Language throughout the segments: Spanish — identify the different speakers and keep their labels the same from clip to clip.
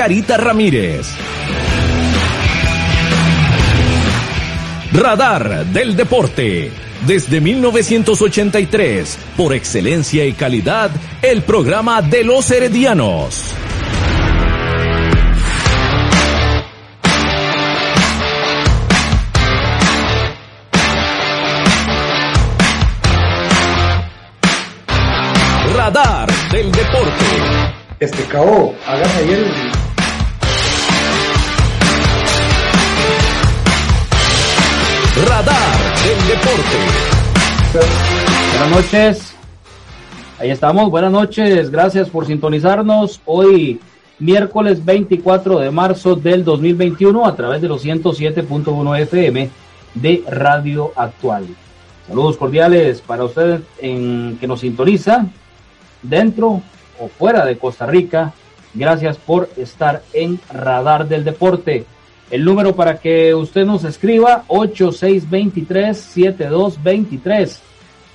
Speaker 1: Margarita Ramírez. Radar del Deporte. Desde 1983, por excelencia y calidad, el programa de los heredianos. Radar del Deporte.
Speaker 2: Este cabo, ahí el.
Speaker 1: Radar del Deporte.
Speaker 3: Buenas noches. Ahí estamos. Buenas noches. Gracias por sintonizarnos. Hoy, miércoles 24 de marzo del 2021, a través de los 107.1 FM de Radio Actual. Saludos cordiales para usted en que nos sintoniza dentro o fuera de Costa Rica. Gracias por estar en Radar del Deporte. El número para que usted nos escriba 8623-7223.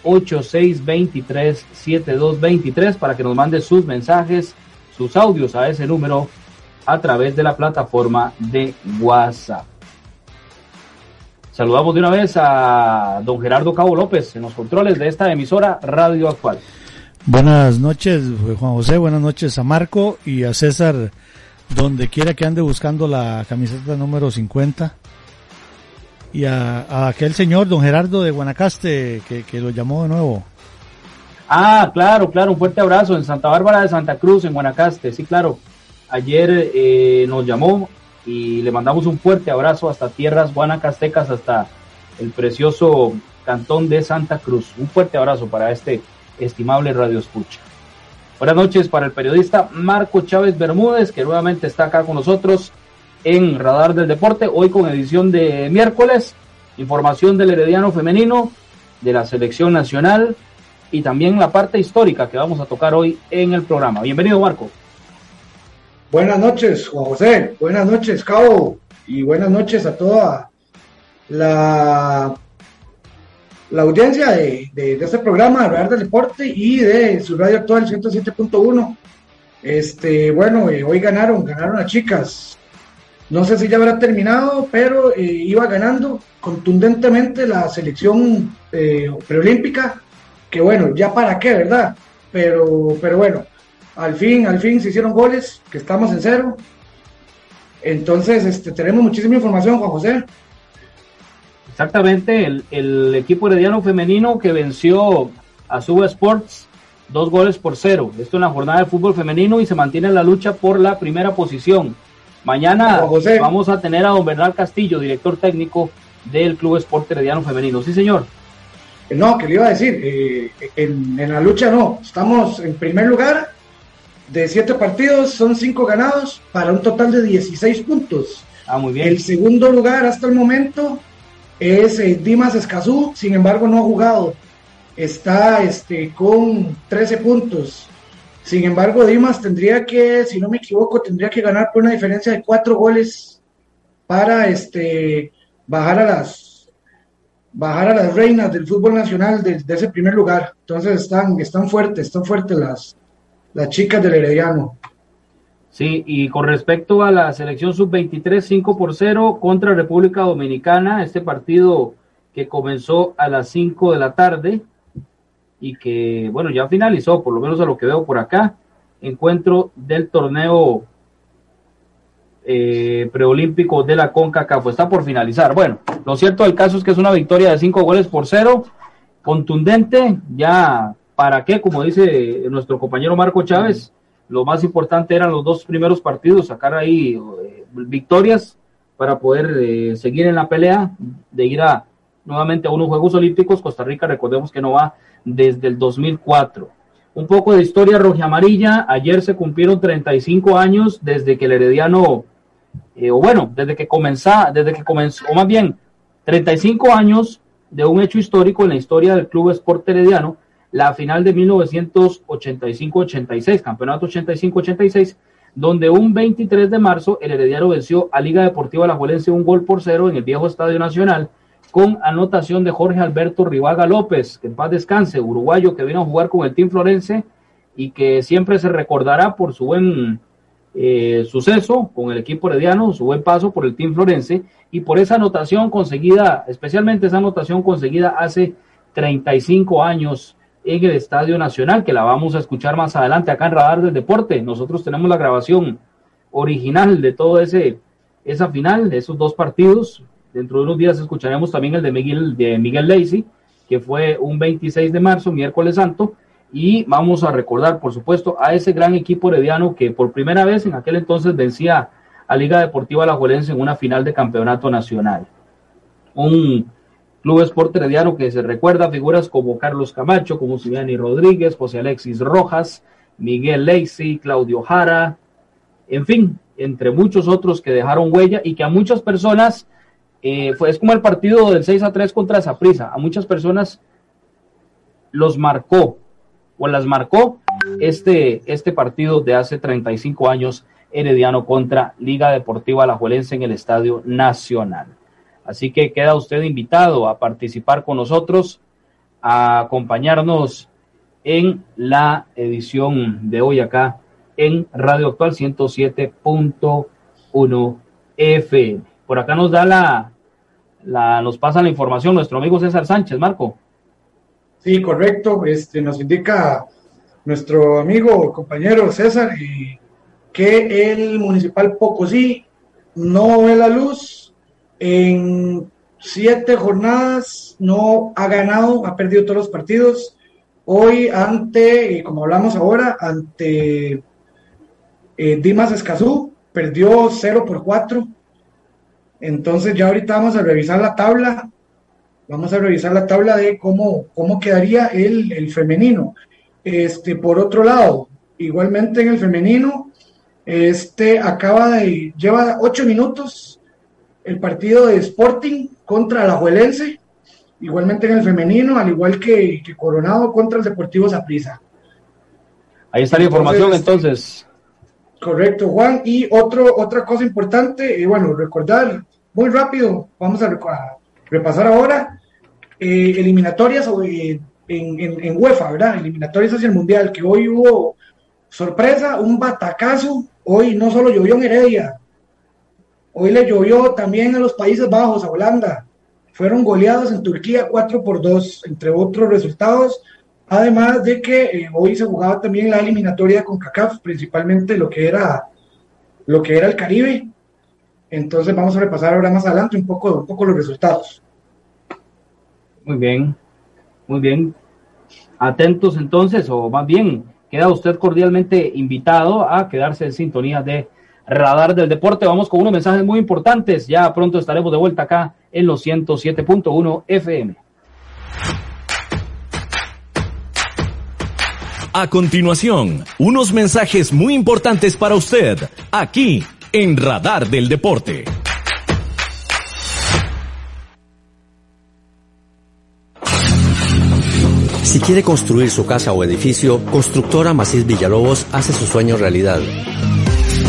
Speaker 3: 8623-7223 para que nos mande sus mensajes, sus audios a ese número a través de la plataforma de WhatsApp. Saludamos de una vez a don Gerardo Cabo López en los controles de esta emisora Radio Actual.
Speaker 4: Buenas noches, Juan José. Buenas noches a Marco y a César, donde quiera que ande buscando la camiseta número 50. Y a, aquel señor, don Gerardo de Guanacaste, que, que, lo llamó de nuevo.
Speaker 3: Ah, claro, claro. Un fuerte abrazo en Santa Bárbara de Santa Cruz, en Guanacaste. Sí, claro. Ayer eh, nos llamó y le mandamos un fuerte abrazo hasta tierras guanacastecas, hasta el precioso cantón de Santa Cruz. Un fuerte abrazo para este estimable Radio Escucha. Buenas noches para el periodista Marco Chávez Bermúdez, que nuevamente está acá con nosotros en Radar del Deporte, hoy con edición de miércoles, información del Herediano Femenino, de la selección nacional y también la parte histórica que vamos a tocar hoy en el programa. Bienvenido, Marco.
Speaker 2: Buenas noches, Juan José. Buenas noches, Cabo. Y buenas noches a toda la la audiencia de, de, de este programa, Radar del Deporte y de su radio actual 107.1. Este, bueno, eh, hoy ganaron, ganaron las chicas. No sé si ya habrá terminado, pero eh, iba ganando contundentemente la selección eh, preolímpica, que bueno, ya para qué, ¿verdad? Pero, pero bueno, al fin, al fin se hicieron goles, que estamos en cero. Entonces, este, tenemos muchísima información, Juan José.
Speaker 3: Exactamente, el, el, equipo herediano femenino que venció a Suba Sports dos goles por cero. Esto en la jornada de fútbol femenino y se mantiene en la lucha por la primera posición. Mañana vamos a tener a don Bernal Castillo, director técnico del Club Sport Herediano Femenino. Sí, señor.
Speaker 2: No, que le iba a decir, eh, en, en, la lucha no, estamos en primer lugar de siete partidos, son cinco ganados para un total de 16 puntos.
Speaker 3: Ah, muy bien.
Speaker 2: El segundo lugar hasta el momento es eh, Dimas Escazú, sin embargo no ha jugado, está este, con 13 puntos. Sin embargo, Dimas tendría que, si no me equivoco, tendría que ganar por una diferencia de cuatro goles para este, bajar a las bajar a las reinas del fútbol nacional de, de ese primer lugar. Entonces están, están fuertes, están fuertes las, las chicas del Herediano.
Speaker 3: Sí, y con respecto a la selección sub-23, 5 por 0 contra República Dominicana, este partido que comenzó a las 5 de la tarde y que, bueno, ya finalizó, por lo menos a lo que veo por acá, encuentro del torneo eh, preolímpico de la CONCACAF, está por finalizar. Bueno, lo cierto del caso es que es una victoria de 5 goles por 0, contundente, ya para qué, como dice nuestro compañero Marco Chávez, lo más importante eran los dos primeros partidos, sacar ahí eh, victorias para poder eh, seguir en la pelea de ir a nuevamente a unos Juegos Olímpicos. Costa Rica, recordemos que no va desde el 2004. Un poco de historia roja amarilla. Ayer se cumplieron 35 años desde que el Herediano, eh, o bueno, desde que comenzó, desde que comenzó, o más bien, 35 años de un hecho histórico en la historia del Club Sport Herediano la final de 1985-86, campeonato 85-86, donde un 23 de marzo el Herediano venció a Liga Deportiva Alajuelense un gol por cero en el viejo Estadio Nacional con anotación de Jorge Alberto Rivaga López, que en paz descanse, uruguayo que vino a jugar con el Team Florense y que siempre se recordará por su buen eh, suceso con el equipo herediano, su buen paso por el Team Florense y por esa anotación conseguida, especialmente esa anotación conseguida hace 35 años en el Estadio Nacional, que la vamos a escuchar más adelante acá en Radar del Deporte. Nosotros tenemos la grabación original de todo ese esa final, de esos dos partidos. Dentro de unos días escucharemos también el de Miguel, de Miguel Lacey, que fue un 26 de marzo, miércoles santo, y vamos a recordar, por supuesto, a ese gran equipo herediano que por primera vez en aquel entonces vencía a Liga Deportiva Alajuelense en una final de campeonato nacional. Un club Sport herediano que se recuerda figuras como Carlos Camacho, como Siliani Rodríguez, José Alexis Rojas, Miguel Lacey, Claudio Jara, en fin, entre muchos otros que dejaron huella y que a muchas personas, eh, fue, es como el partido del 6 a 3 contra Zaprisa, a muchas personas los marcó o las marcó este, este partido de hace 35 años Herediano contra Liga Deportiva Alajuelense en el Estadio Nacional. Así que queda usted invitado a participar con nosotros, a acompañarnos en la edición de hoy acá en Radio Actual 107.1 FM. Por acá nos da la, la, nos pasa la información nuestro amigo César Sánchez, Marco.
Speaker 2: Sí, correcto. Este, nos indica nuestro amigo, compañero César, que el municipal Pocosí no ve la luz en siete jornadas, no ha ganado, ha perdido todos los partidos. Hoy ante, como hablamos ahora, ante eh, Dimas Escazú, perdió 0 por 4. Entonces ya ahorita vamos a revisar la tabla Vamos a revisar la tabla de cómo, cómo quedaría el, el femenino. Este, por otro lado, igualmente en el femenino, este acaba de, lleva ocho minutos el partido de Sporting contra la Juelense, igualmente en el femenino, al igual que, Coronado contra el Deportivo Zaprisa.
Speaker 3: Ahí está la información entonces.
Speaker 2: Correcto, Juan. Y otro, otra cosa importante, y bueno, recordar muy rápido, vamos a, a repasar ahora eh, eliminatorias en, en, UEFA, ¿verdad? Eliminatorias hacia el Mundial, que hoy hubo sorpresa, un batacazo. Hoy no solo llovió en Heredia, hoy le llovió también a los Países Bajos, a Holanda. Fueron goleados en Turquía 4 por 2, entre otros resultados. Además de que eh, hoy se jugaba también la eliminatoria con CACAF, principalmente lo que era lo que era el Caribe. Entonces vamos a repasar ahora más adelante un poco, un poco los resultados.
Speaker 3: Muy bien, muy bien. Atentos entonces, o más bien, queda usted cordialmente invitado a quedarse en sintonía de Radar del Deporte. Vamos con unos mensajes muy importantes. Ya pronto estaremos de vuelta acá en los 107.1 FM.
Speaker 1: A continuación, unos mensajes muy importantes para usted, aquí en Radar del Deporte.
Speaker 5: Si quiere construir su casa o edificio, Constructora Macís Villalobos hace su sueño realidad.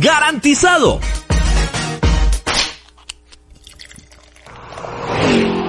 Speaker 1: ¡Garantizado!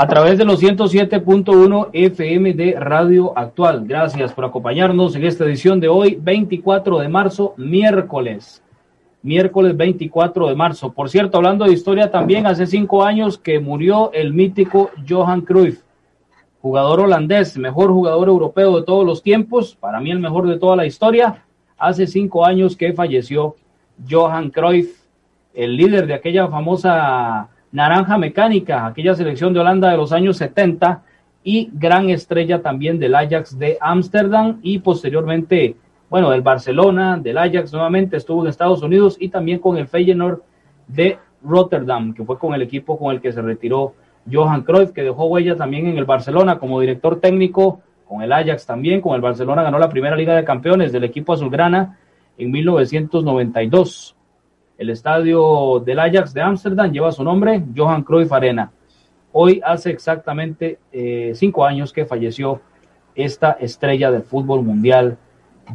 Speaker 3: a través de los 107.1 FM de Radio Actual. Gracias por acompañarnos en esta edición de hoy, 24 de marzo, miércoles. Miércoles 24 de marzo. Por cierto, hablando de historia, también hace cinco años que murió el mítico Johan Cruyff, jugador holandés, mejor jugador europeo de todos los tiempos, para mí el mejor de toda la historia. Hace cinco años que falleció Johan Cruyff, el líder de aquella famosa Naranja Mecánica, aquella selección de Holanda de los años 70 y gran estrella también del Ajax de Ámsterdam y posteriormente, bueno, del Barcelona, del Ajax nuevamente, estuvo en Estados Unidos y también con el Feyenoord de Rotterdam, que fue con el equipo con el que se retiró Johan Cruyff, que dejó huella también en el Barcelona como director técnico, con el Ajax también, con el Barcelona ganó la primera Liga de Campeones del equipo azulgrana en 1992. El estadio del Ajax de Ámsterdam lleva su nombre, Johan Cruyff Arena. Hoy hace exactamente eh, cinco años que falleció esta estrella del fútbol mundial,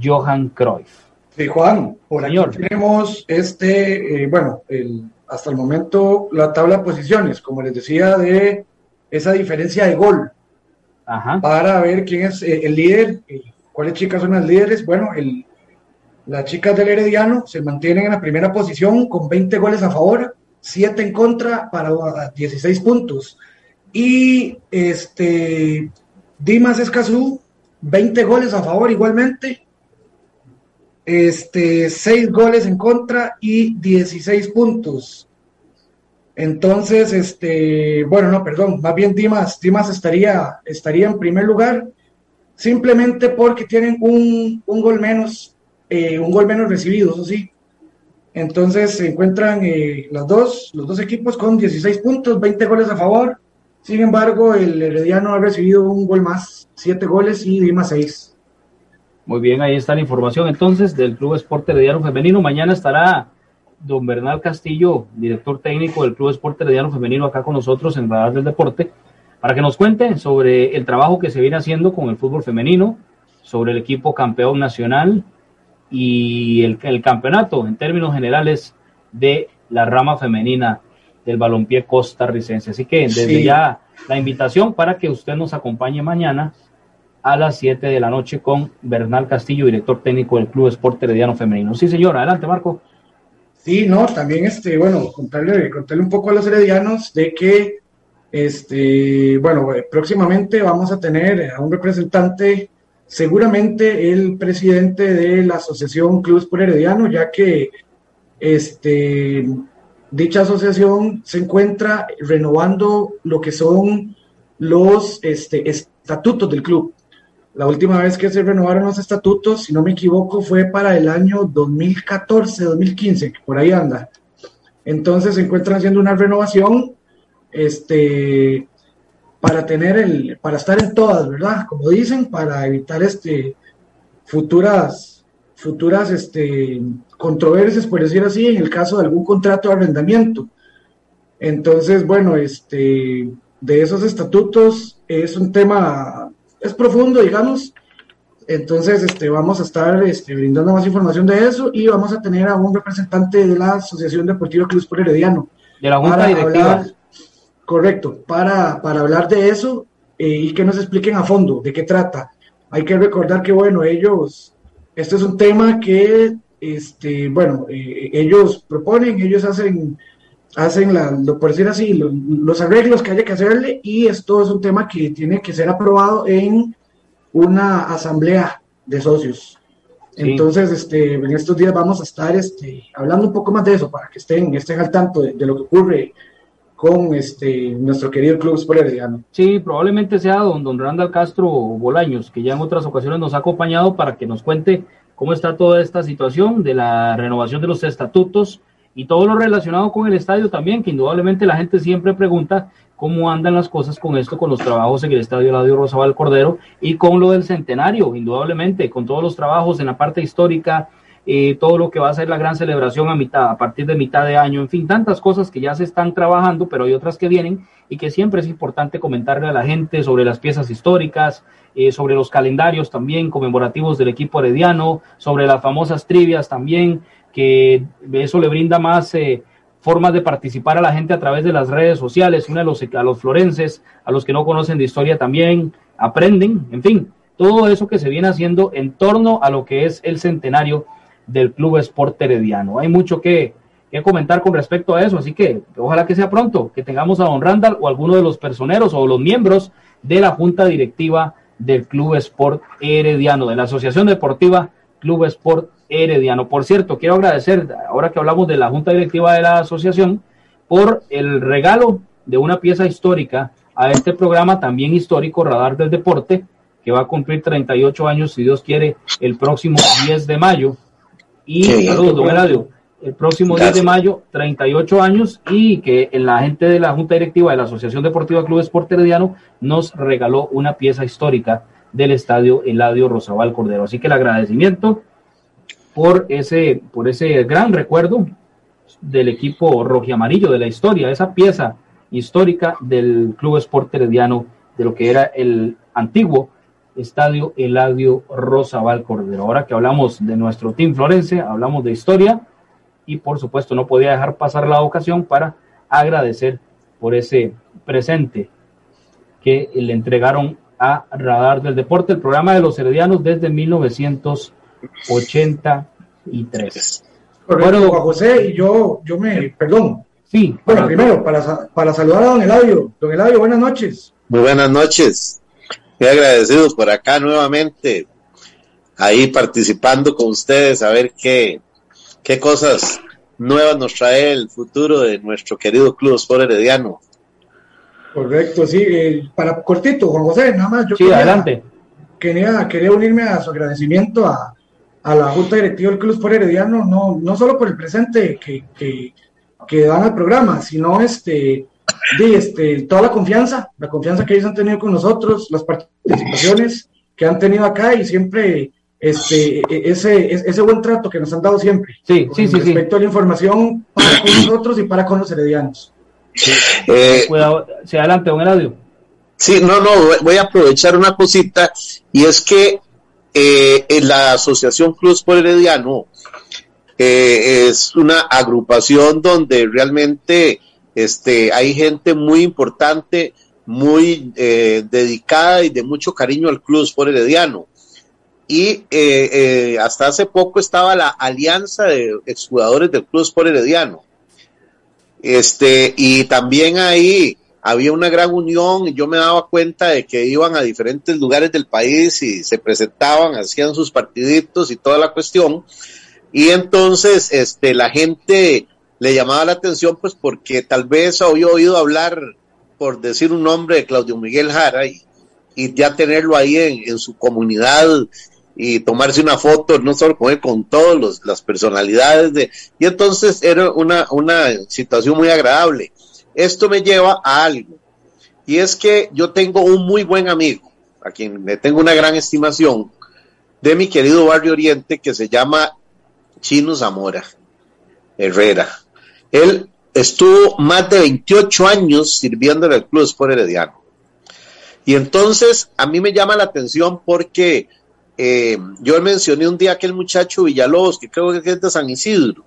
Speaker 3: Johan Cruyff.
Speaker 2: Sí, Juan, por Señor. aquí tenemos este, eh, bueno, el, hasta el momento la tabla de posiciones, como les decía, de esa diferencia de gol. Ajá. Para ver quién es eh, el líder, cuáles chicas son las líderes. Bueno, el, las chicas del Herediano se mantienen en la primera posición con 20 goles a favor, 7 en contra para 16 puntos. Y este Dimas Escazú, 20 goles a favor igualmente, este, 6 goles en contra y 16 puntos. Entonces, este, bueno, no, perdón, más bien Dimas, Dimas estaría, estaría en primer lugar simplemente porque tienen un, un gol menos eh, un gol menos recibido, eso sí. Entonces se encuentran eh, los, dos, los dos equipos con 16 puntos, 20 goles a favor. Sin embargo, el Herediano ha recibido un gol más, 7 goles y Dima 6.
Speaker 3: Muy bien, ahí está la información entonces del Club Esporte Herediano Femenino. Mañana estará don Bernal Castillo, director técnico del Club Esporte Herediano Femenino, acá con nosotros en Radar del Deporte, para que nos cuente sobre el trabajo que se viene haciendo con el fútbol femenino, sobre el equipo campeón nacional, y el, el campeonato en términos generales de la rama femenina del balompié costarricense. Así que desde ya la invitación para que usted nos acompañe mañana a las 7 de la noche con Bernal Castillo, director técnico del Club Esporte Herediano Femenino. Sí, señor, adelante, Marco.
Speaker 2: Sí, no, también este, bueno, contarle, contarle un poco a los heredianos de que este, bueno, próximamente vamos a tener a un representante, seguramente el presidente de la Asociación Clubes por Herediano, ya que este, dicha asociación se encuentra renovando lo que son los este, estatutos del club. La última vez que se renovaron los estatutos, si no me equivoco, fue para el año 2014, 2015, por ahí anda. Entonces se encuentran haciendo una renovación este, para tener el, para estar en todas, ¿verdad? Como dicen, para evitar este, futuras, futuras este, controversias, por decir así, en el caso de algún contrato de arrendamiento. Entonces, bueno, este, de esos estatutos es un tema, es profundo, digamos. Entonces, este, vamos a estar este, brindando más información de eso y vamos a tener a un representante de la Asociación Deportiva Cruz por Herediano.
Speaker 3: De la Junta Directiva.
Speaker 2: Correcto, para, para hablar de eso eh, y que nos expliquen a fondo de qué trata. Hay que recordar que, bueno, ellos, este es un tema que, este, bueno, eh, ellos proponen, ellos hacen hacen, la, lo, por decir así, los arreglos que haya que hacerle y esto es un tema que tiene que ser aprobado en una asamblea de socios. Entonces, este, en estos días vamos a estar este, hablando un poco más de eso para que estén, estén al tanto de, lo que ocurre con este, nuestro querido Club
Speaker 3: Sí, probablemente sea don, don Randall Castro Bolaños, que ya en otras ocasiones nos ha acompañado para que nos cuente cómo está toda esta situación de la renovación de los estatutos y todo lo relacionado con el estadio también, que indudablemente la gente siempre pregunta cómo andan las cosas con esto, con los trabajos en el estadio Eladio Rosabal Cordero y con lo del centenario, indudablemente, con todos los trabajos en la parte histórica, eh, todo lo que va a ser la gran celebración a mitad, a partir de mitad de año, en fin, tantas cosas que ya se están trabajando, pero hay otras que vienen y que siempre es importante comentarle a la gente sobre las piezas históricas, eh, sobre los calendarios también conmemorativos del equipo herediano, sobre las famosas trivias también, que eso le brinda más eh, formas de participar a la gente a través de las redes sociales, una a los, a los florenses, a los que no conocen de historia también, aprenden, en fin, todo eso que se viene haciendo en torno a lo que es el centenario del Club Sport Herediano. Hay mucho que, que, comentar con respecto a eso, así que ojalá que sea pronto, que tengamos a don Randall o alguno de los personeros o los miembros de la junta directiva del Club Sport Herediano, de la Asociación Deportiva Club Sport Herediano. Por cierto, quiero agradecer, ahora que hablamos de la Junta Directiva de la Asociación, por el regalo de una pieza histórica a este programa también histórico, Radar del Deporte, que va a cumplir 38 años, si Dios quiere, el próximo 10 de mayo. Y saludos, don Eladio, el próximo 10 de mayo, 38 años, y que la gente de la Junta Directiva de la Asociación Deportiva Club Sport Herediano nos regaló una pieza histórica del estadio Eladio Rosabal Cordero. Así que el agradecimiento por ese, por ese gran recuerdo del equipo rojiamarillo de la historia, esa pieza histórica del Club Sport Herediano, de lo que era el antiguo estadio Eladio Rosabal Cordero. Ahora que hablamos de nuestro Team Florense, hablamos de historia y por supuesto no podía dejar pasar la ocasión para agradecer por ese presente que le entregaron a Radar del Deporte, el programa de los heredianos desde 1983.
Speaker 2: bueno, José, y yo, yo me, perdón.
Speaker 3: Sí.
Speaker 2: Bueno, primero, para, para saludar a don Eladio. Don Eladio, buenas noches.
Speaker 6: Muy buenas noches. Muy agradecidos por acá nuevamente, ahí participando con ustedes, a ver qué, qué cosas nuevas nos trae el futuro de nuestro querido Club Sport Herediano.
Speaker 2: Correcto, sí. Eh, para cortito, Juan José, nada más.
Speaker 3: Yo sí, quería, adelante.
Speaker 2: Quería, quería unirme a su agradecimiento a, a la Junta Directiva del Club por Herediano, no, no solo por el presente que, que, que dan al programa, sino este, de, este, toda la confianza, la confianza que ellos han tenido con nosotros, las participaciones que han tenido acá y siempre este, e, ese, ese buen trato que nos han dado siempre.
Speaker 3: Sí, sí, sí.
Speaker 2: Respecto a la información para con nosotros y para con los heredianos.
Speaker 3: Eh, Cuidado, se adelante, don Eladio.
Speaker 6: Sí, no, no, voy a aprovechar una cosita y es que eh, en la Asociación Cruz por Herediano eh, es una agrupación donde realmente este, hay gente muy importante, muy eh, dedicada y de mucho cariño al Club por Herediano. y eh, hasta hace poco estaba la alianza de exjugadores del Club Sport Herediano. Este, y también ahí había una gran unión, y yo me daba cuenta de que iban a diferentes lugares del país y se presentaban, hacían sus partiditos y toda la cuestión, y entonces este, la gente le llamaba la atención pues porque tal vez había oído hablar, por decir un nombre, de Claudio Miguel Jara y, ya tenerlo ahí en, su comunidad y tomarse una foto, no solo con él, con todas las personalidades de, y entonces era una, una situación muy agradable. Esto me lleva a algo, y es que yo tengo un muy buen amigo, a quien le tengo una gran estimación, de mi querido Barrio Oriente, que se llama Chino Zamora Herrera. Él estuvo más de 28 años sirviendo en el Club Sport Herediano. Y entonces a mí me llama la atención porque eh, yo mencioné un día aquel muchacho Villalobos, que creo que es de San Isidro,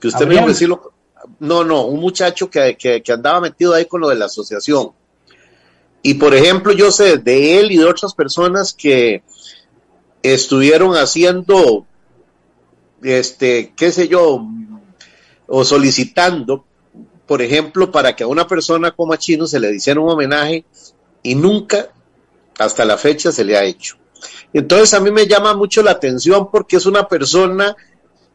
Speaker 6: que usted me decirlo. No, no, un muchacho que, que, andaba metido ahí con lo de la asociación. Y por ejemplo, yo sé de él y de otras personas que estuvieron haciendo, este, qué sé yo, o solicitando, por ejemplo, para que a una persona como a Chino se le hiciera un homenaje y nunca hasta la fecha se le ha hecho. Entonces a mí me llama mucho la atención porque es una persona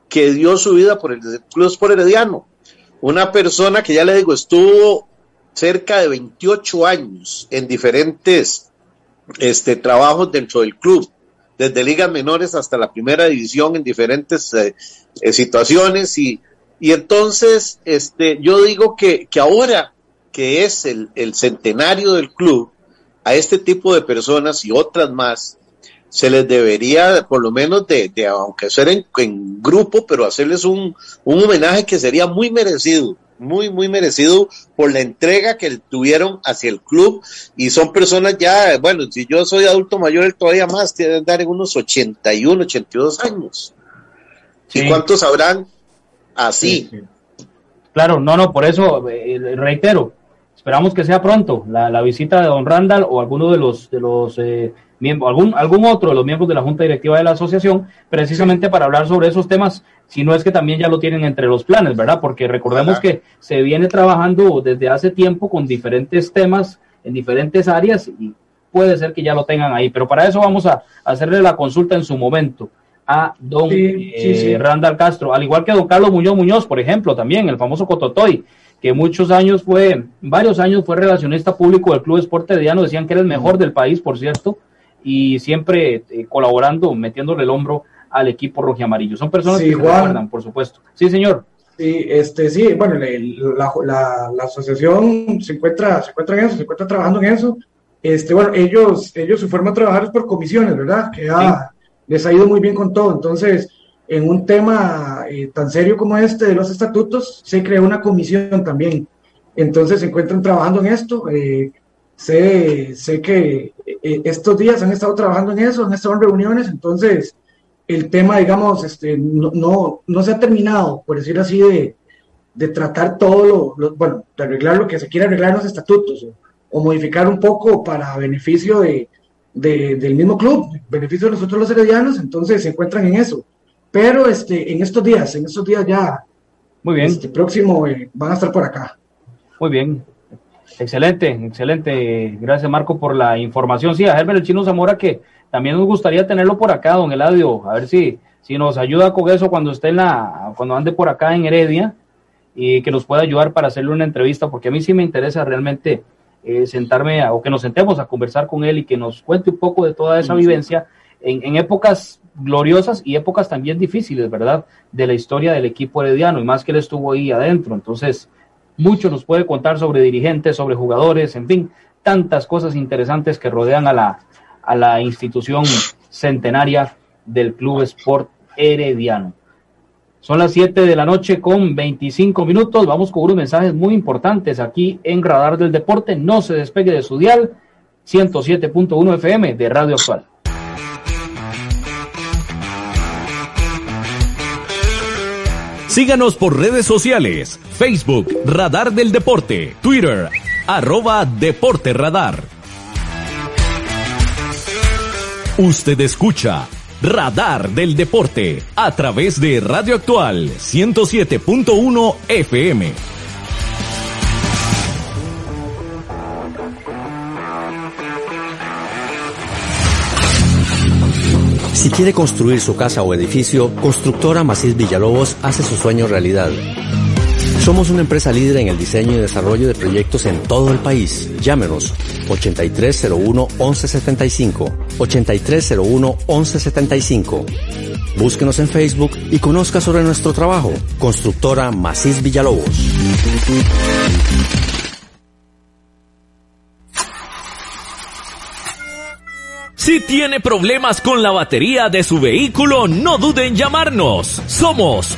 Speaker 6: que dio su vida por el Club por Herediano una persona que ya le digo, estuvo cerca de 28 años en diferentes este, trabajos dentro del club, desde ligas menores hasta la primera división en diferentes eh, eh, situaciones y, y entonces este, yo digo que, que ahora que es el, el, centenario del club, a este tipo de personas y otras más, se les debería, por lo menos de, de aunque sea en, en, grupo, pero hacerles un, un homenaje que sería muy merecido, muy, muy merecido por la entrega que tuvieron hacia el club y son personas ya, bueno, si yo soy adulto mayor, él todavía más, tiene que dar en unos 81, 82 años. ¿Y cuántos habrán así?
Speaker 3: claro, no, no, por eso eh, reitero, esperamos que sea pronto la, la, visita de don Randall o alguno de los, de los eh, miembro, algún, algún otro de los miembros de la Junta Directiva de la Asociación, precisamente para hablar sobre esos temas, si no es que también ya lo tienen entre los planes, ¿verdad? Porque recordemos que se viene trabajando desde hace tiempo con diferentes temas en diferentes áreas y puede ser que ya lo tengan ahí, pero para eso vamos a hacerle la consulta en su momento a don eh, Randall Castro, al igual que don Carlos Muñoz Muñoz, por ejemplo, también el famoso Cototoy, que muchos años fue, varios años fue relacionista público del Club Esporte Diano, decían que era el mejor del país, por cierto, y siempre eh, colaborando, metiéndole el hombro al equipo rojiamarillo. Son personas que se recuerdan, por supuesto. Sí, señor.
Speaker 2: Sí, este, sí, bueno, la, la, asociación se encuentra, se encuentra en eso, se encuentra trabajando en eso. Este, bueno, ellos, ellos su forma de trabajar es por comisiones, ¿verdad? Que les ha ido muy bien con todo. Entonces, en un tema eh, tan serio como este de los estatutos, se creó una comisión también. Entonces se encuentran trabajando en esto. Eh, sé, sé que eh, estos días han estado trabajando en eso, han estado en reuniones, entonces el tema, digamos, este, no, no, no se ha terminado, por decir así, de, de tratar todo lo, bueno, de arreglar lo que se quiere arreglar en los estatutos o, modificar un poco para beneficio de, del mismo club, beneficio de nosotros los heredianos, entonces se encuentran en eso. Pero este, en estos días, en estos días ya,
Speaker 3: muy bien.
Speaker 2: Este próximo eh, van a estar por acá.
Speaker 3: Muy bien, Excelente, excelente. Gracias, Marco, por la información. Sí, a Herbert el Chino Zamora, que también nos gustaría tenerlo por acá, don Eladio, a ver si, si nos ayuda con eso cuando esté en la, cuando ande por acá en Heredia y que nos pueda ayudar para hacerle una entrevista, porque a mí sí me interesa realmente eh, sentarme o que nos sentemos a conversar con él y que nos cuente un poco de toda esa vivencia en, en épocas gloriosas y épocas también difíciles, ¿verdad? De la historia del equipo herediano y más que él estuvo ahí adentro. Entonces, mucho nos puede contar sobre dirigentes, sobre jugadores, en fin, tantas cosas interesantes que rodean a la, a la institución centenaria del Club Sport Herediano. Son las 7 de la noche con 25 minutos. Vamos con unos mensajes muy importantes aquí en Radar del Deporte. No se despegue de su dial 107.1 FM de Radio Actual.
Speaker 1: Síganos por redes sociales, Facebook, Radar del Deporte, Twitter, arroba Deporte Radar. Usted escucha Radar del Deporte a través de Radio Actual 107.1 FM.
Speaker 5: Si quiere construir su casa o edificio, Constructora Macís Villalobos hace su sueño realidad. Somos una empresa líder en el diseño y desarrollo de proyectos en todo el país. Llámenos 8301-1175. 8301-1175. Búsquenos en Facebook y conozca sobre nuestro trabajo. Constructora Macís Villalobos.
Speaker 1: Si tiene problemas con la batería de su vehículo, no duden en llamarnos. Somos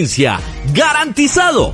Speaker 1: garantizado.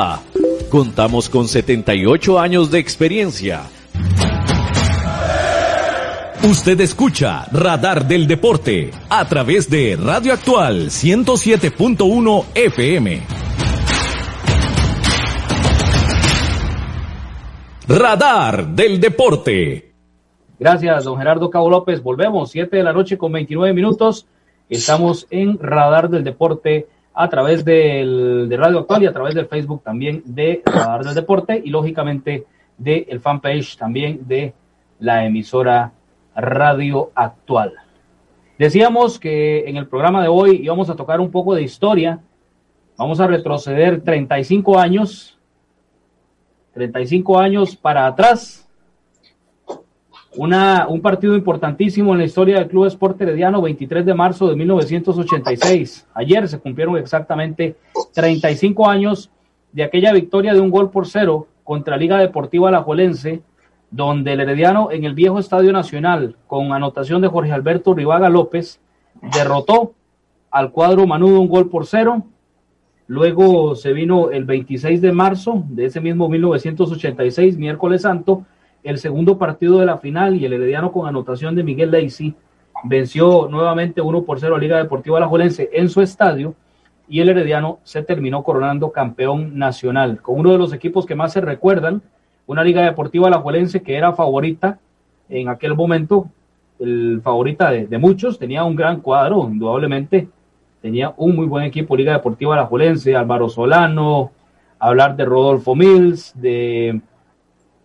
Speaker 1: Contamos con 78 años de experiencia. Usted escucha Radar del Deporte a través de Radio Actual 107.1 FM. Radar del Deporte.
Speaker 3: Gracias, don Gerardo Cabo López. Volvemos, 7 de la noche con 29 minutos. Estamos en Radar del Deporte a través del, de Radio Actual y a través del Facebook también de Radar del Deporte y lógicamente del el fanpage también de la emisora Radio Actual. Decíamos que en el programa de hoy íbamos a tocar un poco de historia. Vamos a retroceder 35 años, 35 años para atrás. Una, un partido importantísimo en la historia del Club Esporte Herediano, 23 de marzo de 1986. Ayer se cumplieron exactamente 35 años de aquella victoria de un gol por cero contra Liga Deportiva Alajuelense, donde el Herediano en el viejo Estadio Nacional, con anotación de Jorge Alberto Rivaga López, derrotó al cuadro Manudo un gol por cero. Luego se vino el 26 de marzo de ese mismo 1986, miércoles santo, el segundo partido de la final y el Herediano con anotación de Miguel Lacey venció nuevamente 1 por 0 a Liga Deportiva Alajuelense en su estadio y el Herediano se terminó coronando campeón nacional, con uno de los equipos que más se recuerdan, una Liga Deportiva Alajuelense que era favorita en aquel momento, el favorita de, muchos, tenía un gran cuadro, indudablemente, tenía un muy buen equipo, Liga Deportiva Alajuelense, Álvaro Solano, hablar de Rodolfo Mills, de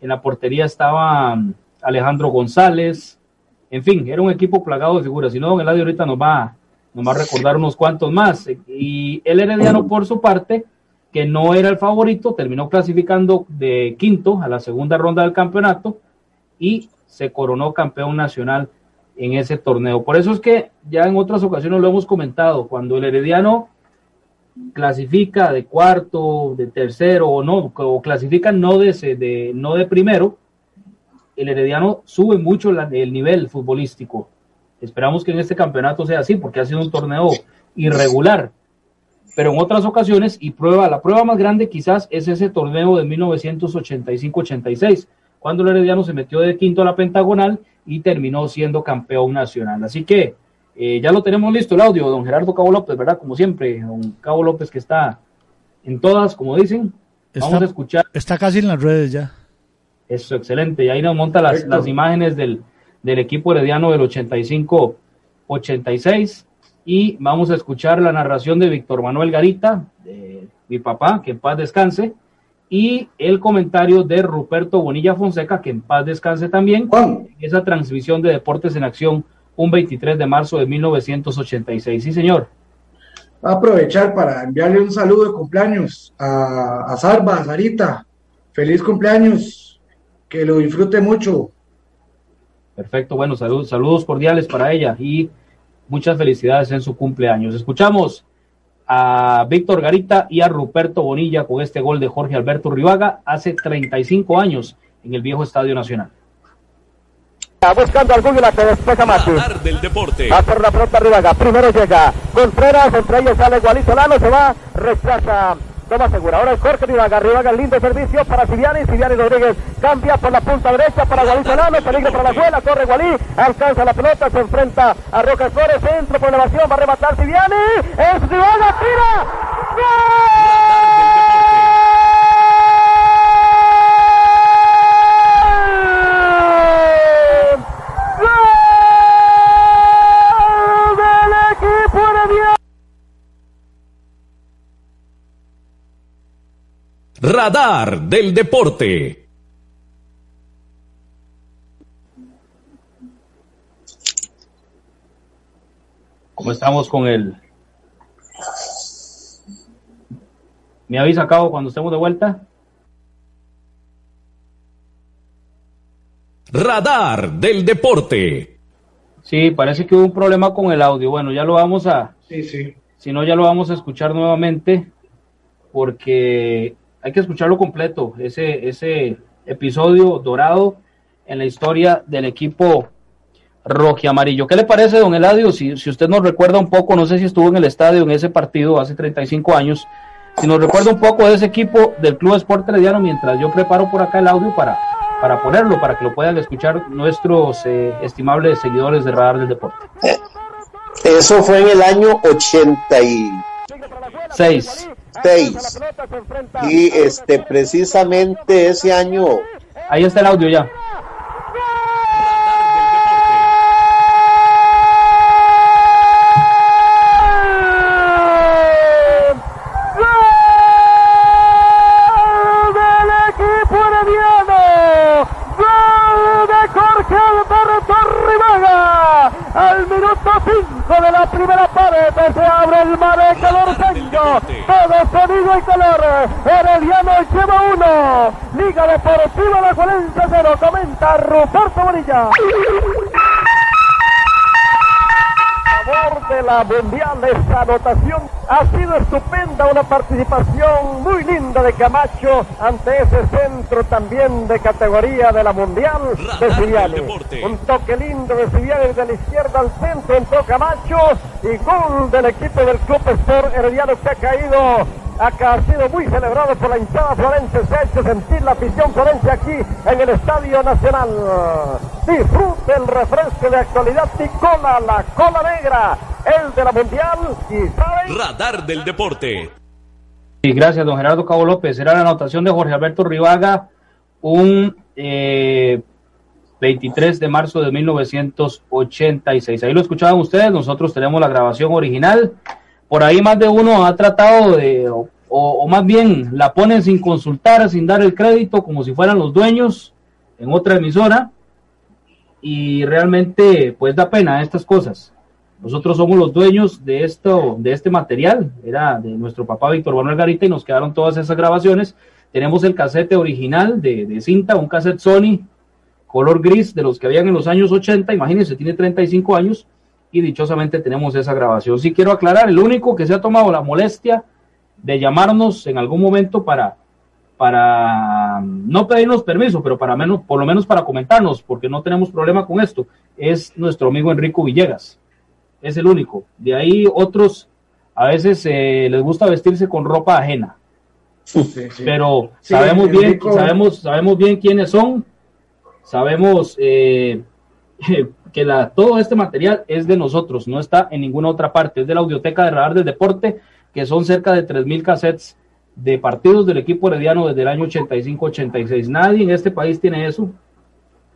Speaker 3: en la portería estaba Alejandro González, en fin, era un equipo plagado de figuras, si no, Don Eladio ahorita nos va, nos va a recordar unos cuantos más, y el Herediano por su parte, que no era el favorito, terminó clasificando de quinto a la segunda ronda del campeonato y se coronó campeón nacional en ese torneo. Por eso es que ya en otras ocasiones lo hemos comentado, cuando el Herediano clasifica de cuarto, de tercero o no, o clasifica no de, de, no de primero, el Herediano sube mucho el nivel futbolístico. Esperamos que en este campeonato sea así, porque ha sido un torneo irregular. Pero en otras ocasiones, y prueba, la prueba más grande quizás es ese torneo de 1985-86, cuando el Herediano se metió de quinto a la pentagonal y terminó siendo campeón nacional. Así que eh, ya lo tenemos listo el audio, don Gerardo Cabo López, ¿verdad? Como siempre, don Cabo López que está en todas, como dicen. Vamos a escuchar.
Speaker 4: Está casi en las redes ya.
Speaker 3: Eso, excelente. Y ahí nos monta las, las imágenes del, del equipo herediano del 85-86. Y vamos a escuchar la narración de Víctor Manuel Garita, de mi papá, que en paz descanse y el comentario de Ruperto Bonilla Fonseca, que en paz descanse también, esa transmisión de Deportes en Acción un 23 de marzo de 1986. Sí, señor.
Speaker 2: Va a aprovechar para enviarle un saludo de cumpleaños a, a Salva, a Sarita. Feliz cumpleaños, que lo disfrute mucho.
Speaker 3: Perfecto, bueno, saludos, saludos cordiales para ella y muchas felicidades en su cumpleaños. Escuchamos a Víctor Garita y a Ruperto Bonilla con este gol de Jorge Alberto Rivaga hace 35 años en el viejo Estadio Nacional.
Speaker 7: Buscando al Google que después a Mati.
Speaker 1: del deporte.
Speaker 7: Va por la pelota Rivaga. Primero llega Contreras, entre ellos sale Gualito Lano, se va, rechaza Toma segura. Ahora es Jorge Rivaga. Rivaga, lindo servicio para Siviani. Siviani Rodríguez cambia por la punta derecha para Gualí Solano. Peligro para la abuela. Corre Gualí. Alcanza la pelota. Se enfrenta a Roca Flores. Centro por elevación. Va a rematar Siviani. Es Rivaga. Tira. ¡Gol!
Speaker 1: Radar del Deporte.
Speaker 3: ¿Cómo estamos con él? ¿Me avisa, Cabo, cuando estemos de vuelta?
Speaker 1: Radar del Deporte.
Speaker 3: Sí, parece que hubo un problema con el audio. Bueno, ya lo vamos a...
Speaker 2: Sí, sí.
Speaker 3: Si no, ya lo vamos a escuchar nuevamente porque hay que escucharlo completo, ese, ese episodio dorado en la historia del equipo amarillo. ¿Qué le parece, don Eladio? Si, si usted nos recuerda un poco, no sé si estuvo en el estadio en ese partido hace 35 años, si nos recuerda un poco de ese equipo del Club Sport Herediano, mientras yo preparo por acá el audio para, para ponerlo, para que lo puedan escuchar nuestros eh, estimables seguidores de Radar del Deporte.
Speaker 6: Eso fue en el año 86. Y este precisamente ese año.
Speaker 3: Ahí está el audio ya.
Speaker 7: al minuto 5 de la primera se abre el marcador seño todo sonido y color. Herediano lleva uno. Liga Deportiva La Juelense 0 comenta Ruperto Bonilla. De la Mundial. Esta anotación ha sido estupenda, una participación muy linda de Camacho ante ese centro también de categoría de la Mundial de Siviani. Un toque lindo de Siviani de la izquierda al centro, entró Camacho y gol del equipo del Club Sport Herediano que ha caído Acá ha sido muy celebrado por la hinchada Florencia. Se ha hecho sentir la afición Florencia aquí en el Estadio Nacional. Disfrute el refresco de actualidad Nicola, la cola negra. El de la Mundial y.
Speaker 1: Radar del Deporte.
Speaker 3: Sí, gracias, don Gerardo Cabo López. Era la anotación de Jorge Alberto Rivaga, un eh, 23 de marzo de 1986. Ahí lo escuchaban ustedes, nosotros tenemos la grabación original. Por ahí más de uno ha tratado de, o, o más bien la ponen sin consultar, sin dar el crédito, como si fueran los dueños en otra emisora. Y realmente, pues da pena estas cosas. Nosotros somos los dueños de esto, de este material. Era de nuestro papá Víctor Manuel Garita y nos quedaron todas esas grabaciones. Tenemos el casete original de, de cinta, un cassette Sony color gris de los que habían en los años 80, imagínense, tiene 35 años y dichosamente tenemos esa grabación. Sí quiero aclarar, el único que se ha tomado la molestia de llamarnos en algún momento para, para no pedirnos permiso, pero para menos, por lo menos para comentarnos, porque no tenemos problema con esto, es nuestro amigo Enrico Villegas. Es el único. De ahí otros a veces eh, les gusta vestirse con ropa ajena.
Speaker 2: Sí, sí.
Speaker 3: Pero
Speaker 2: Sí,
Speaker 3: sabemos bien, sabemos, sabemos bien quiénes son, sabemos eh, que la, todo este material es de nosotros, no está en ninguna otra parte, es de la Audioteca de Radar del Deporte, que son cerca de 3.000 cassettes de partidos del equipo herediano desde el año 85-86. Nadie en este país tiene eso,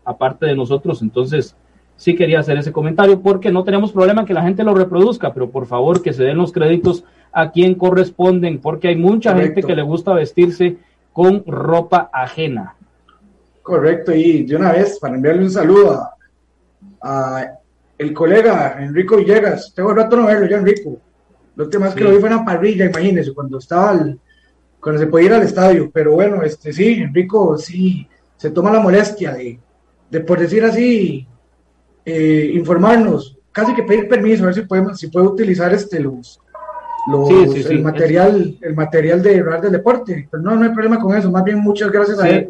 Speaker 3: aparte de nosotros, entonces sí quería hacer ese comentario porque no tenemos problema en que la gente lo reproduzca, pero por favor que se den los créditos a quien corresponden, porque hay mucha gente que le gusta vestirse con ropa ajena.
Speaker 2: Correcto, y de una vez, para enviarle un saludo a, a el colega Enrico Villegas. Tengo rato no verlo ya, Enrico. Lo última vez que lo vi fue en una parrilla, imagínese, cuando estaba al- cuando se podía ir al estadio. Pero bueno, este sí, Enrico sí se toma la molestia de, de por decir así, eh, informarnos, casi que pedir permiso, a ver si podemos, si puede utilizar este los, los-
Speaker 3: Sí, sí, sí.
Speaker 2: el material, el material de Radar del Deporte. Pero no, no hay problema con eso. Más bien muchas gracias a él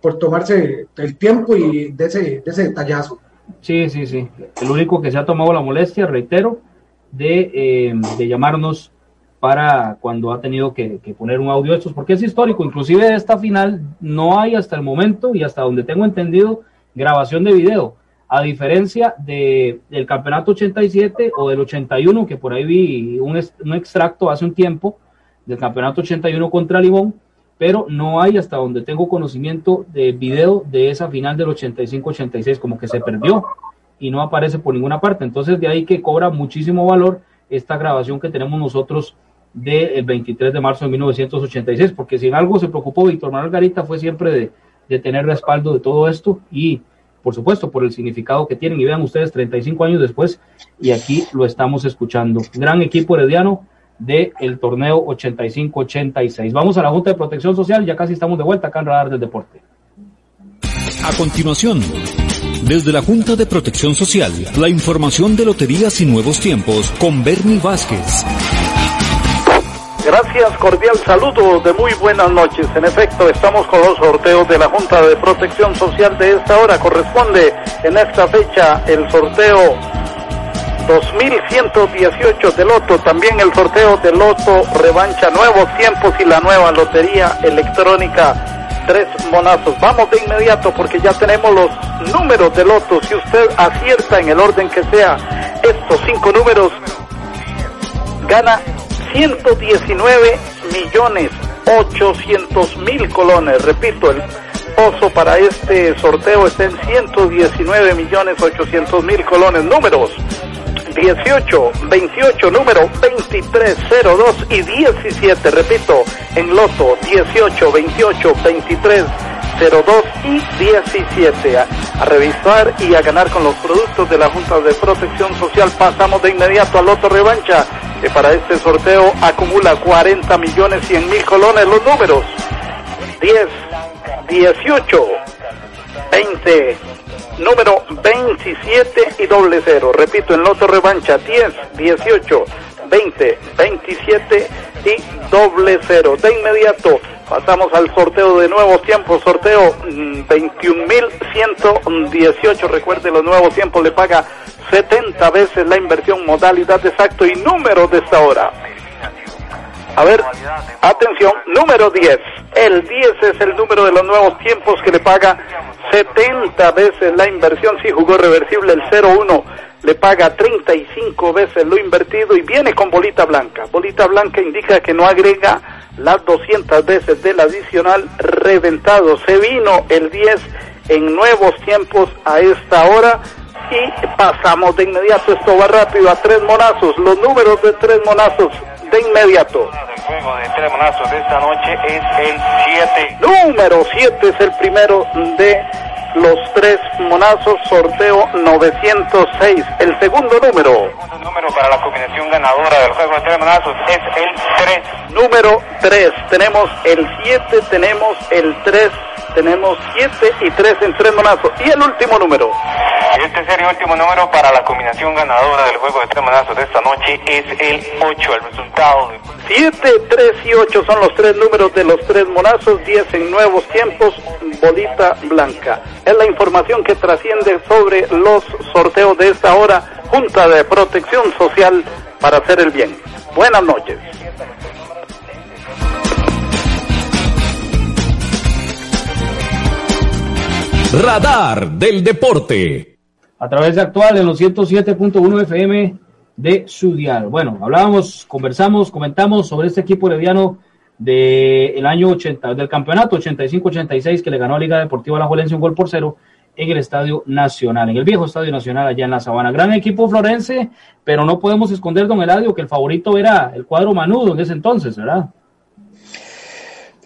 Speaker 2: por, tomarse el tiempo y de ese, de ese detallazo.
Speaker 3: Sí, sí, sí. El único que se ha tomado la molestia, reitero, de, eh, de llamarnos para cuando ha tenido que, que poner un audio de estos, porque es histórico. Inclusive de esta final no hay hasta el momento y hasta donde tengo entendido grabación de video. A diferencia de, del campeonato 87 o del 81, que por ahí vi un, un extracto hace un tiempo del campeonato 81 contra Limón, pero no hay hasta donde tengo conocimiento de video de esa final del 85-86, como que se perdió y no aparece por ninguna parte. Entonces de ahí que cobra muchísimo valor esta grabación que tenemos nosotros del 23 de marzo de 1986, porque si en algo se preocupó Víctor Manuel Garita fue siempre de, de tener respaldo de todo esto y por supuesto por el significado que tienen y vean ustedes 35 años después y aquí lo estamos escuchando. Gran equipo herediano del el torneo 85-86. Vamos a la Junta de Protección Social, ya casi estamos de vuelta acá en Radar del Deporte.
Speaker 8: A continuación, desde la Junta de Protección Social, la información de loterías y nuevos tiempos con Bernie Vázquez.
Speaker 9: Gracias, cordial saludo de muy buenas noches. En efecto, estamos con los sorteos de la Junta de Protección Social de esta hora. Corresponde en esta fecha el sorteo 2118 de Loto, también el sorteo de Loto Revancha Nuevos Tiempos y la nueva Lotería Electrónica Tres Monazos. Vamos de inmediato porque ya tenemos los números de Loto. Si usted acierta en el orden que sea estos cinco números, gana 119 millones 800 mil colones. Repito, el pozo para este sorteo está en 119 millones 800 mil colones. Números 18, 28, número 23, 02 y 17. Repito, en loto 18, 28, 23, 02 y 17. A, a revisar y a ganar con los productos de la Junta de Protección Social. Pasamos de inmediato a Loto Revancha, que para este sorteo acumula 40 millones 100 mil colones. Los números 10, 18, 20, número 27 y doble cero. Repito, en Loto Revancha 10, 18, 20, 27 y doble cero. De inmediato pasamos al sorteo de nuevos tiempos. Sorteo mm, 21.118. Recuerde, los nuevos tiempos le paga 70 veces la inversión, modalidad exacto y número de esta hora. A ver, atención, número 10. El 10 es el número de los nuevos tiempos que le paga 70 veces la inversión si jugó reversible el 01. Le paga 35 veces lo invertido y viene con bolita blanca. Bolita blanca indica que no agrega las 200 veces del adicional reventado. Se vino el 10 en nuevos tiempos a esta hora y pasamos de inmediato, esto va rápido, a tres monazos, los números de tres monazos de inmediato.
Speaker 10: El juego de tres monazos de esta noche es el 7.
Speaker 9: Número 7 es el primero de los tres monazos, sorteo 906. El segundo número.
Speaker 10: El segundo número para la combinación ganadora del juego de tres monazos es el 3.
Speaker 9: Número 3. Tenemos el 7, tenemos el 3, tenemos 7 y 3 en tres monazos. Y el último número.
Speaker 10: El tercer y último número para la combinación ganadora del juego de tres monazos de esta noche es el 8. El resultado de
Speaker 9: 7, 3 y 8 son los tres números de los tres monazos, 10 en nuevos tiempos, bolita blanca. Es la información que trasciende sobre los sorteos de esta hora, Junta de Protección Social para hacer el bien. Buenas noches.
Speaker 1: Radar del Deporte.
Speaker 3: A través de actual en los 107.1 FM de su dial. Bueno, hablábamos, conversamos, comentamos sobre este equipo herediano del año 80, del campeonato 85-86 que le ganó a Liga Deportiva La Juelense un gol por cero en el Estadio Nacional, en el viejo Estadio Nacional allá en la Sabana. Gran equipo florense, pero no podemos esconder, don Eladio, que el favorito era el cuadro manudo en ese entonces, ¿verdad?